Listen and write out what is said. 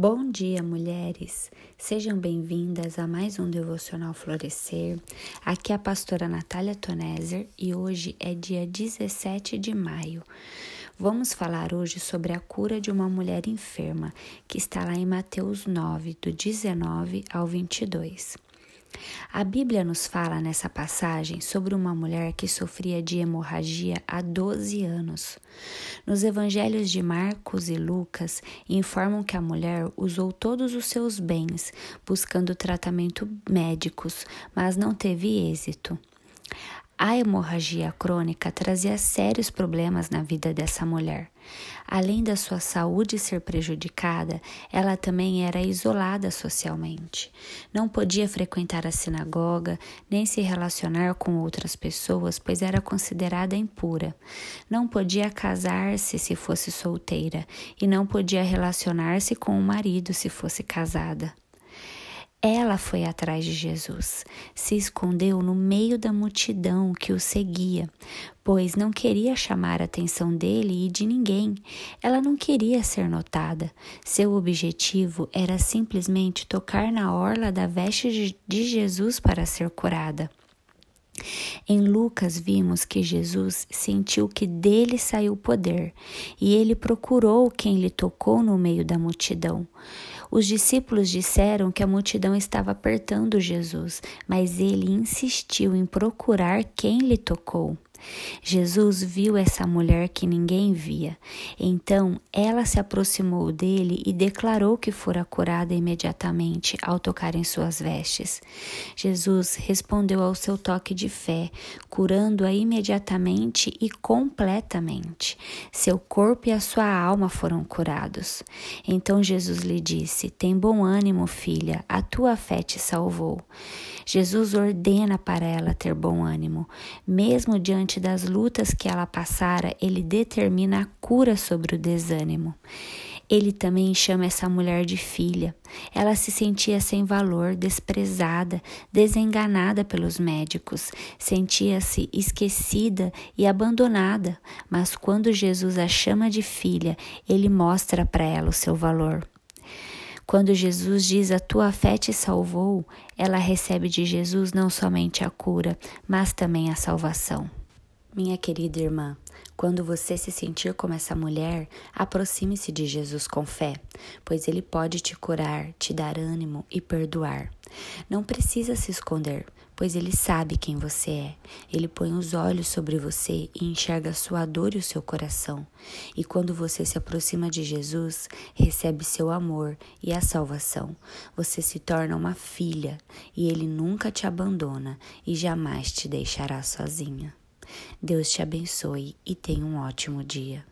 Bom dia, mulheres! Sejam bem-vindas a mais um Devocional Florescer. Aqui é a pastora Natália Toneser e hoje é dia 17 de maio. Vamos falar hoje sobre a cura de uma mulher enferma, que está lá em Mateus 9, do 19 ao 22. A Bíblia nos fala nessa passagem sobre uma mulher que sofria de hemorragia há 12 anos. Nos evangelhos de Marcos e Lucas informam que a mulher usou todos os seus bens buscando tratamento médicos, mas não teve êxito. A hemorragia crônica trazia sérios problemas na vida dessa mulher. Além da sua saúde ser prejudicada, ela também era isolada socialmente. Não podia frequentar a sinagoga, nem se relacionar com outras pessoas, pois era considerada impura. Não podia casar-se se fosse solteira, e não podia relacionar-se com o marido se fosse casada. Ela foi atrás de Jesus, se escondeu no meio da multidão que o seguia, pois não queria chamar a atenção dele e de ninguém. Ela não queria ser notada. Seu objetivo era simplesmente tocar na orla da veste de Jesus para ser curada. Em Lucas vimos que Jesus sentiu que dele saiu o poder e ele procurou quem lhe tocou no meio da multidão. Os discípulos disseram que a multidão estava apertando Jesus, mas ele insistiu em procurar quem lhe tocou. Jesus viu essa mulher que ninguém via. Então ela se aproximou dele e declarou que fora curada imediatamente ao tocar em suas vestes. Jesus respondeu ao seu toque de fé, curando-a imediatamente e completamente. Seu corpo e a sua alma foram curados. Então Jesus lhe disse: Tem bom ânimo, filha, a tua fé te salvou. Jesus ordena para ela ter bom ânimo, mesmo diante das lutas que ela passara, ele determina a cura sobre o desânimo. Ele também chama essa mulher de filha. Ela se sentia sem valor, desprezada, desenganada pelos médicos, sentia-se esquecida e abandonada. Mas quando Jesus a chama de filha, ele mostra para ela o seu valor. Quando Jesus diz a tua fé te salvou, ela recebe de Jesus não somente a cura, mas também a salvação. Minha querida irmã, quando você se sentir como essa mulher, aproxime-se de Jesus com fé, pois ele pode te curar, te dar ânimo e perdoar. Não precisa se esconder, pois ele sabe quem você é. Ele põe os olhos sobre você e enxerga a sua dor e o seu coração. E quando você se aproxima de Jesus, recebe seu amor e a salvação. Você se torna uma filha e ele nunca te abandona e jamais te deixará sozinha. Deus te abençoe e tenha um ótimo dia.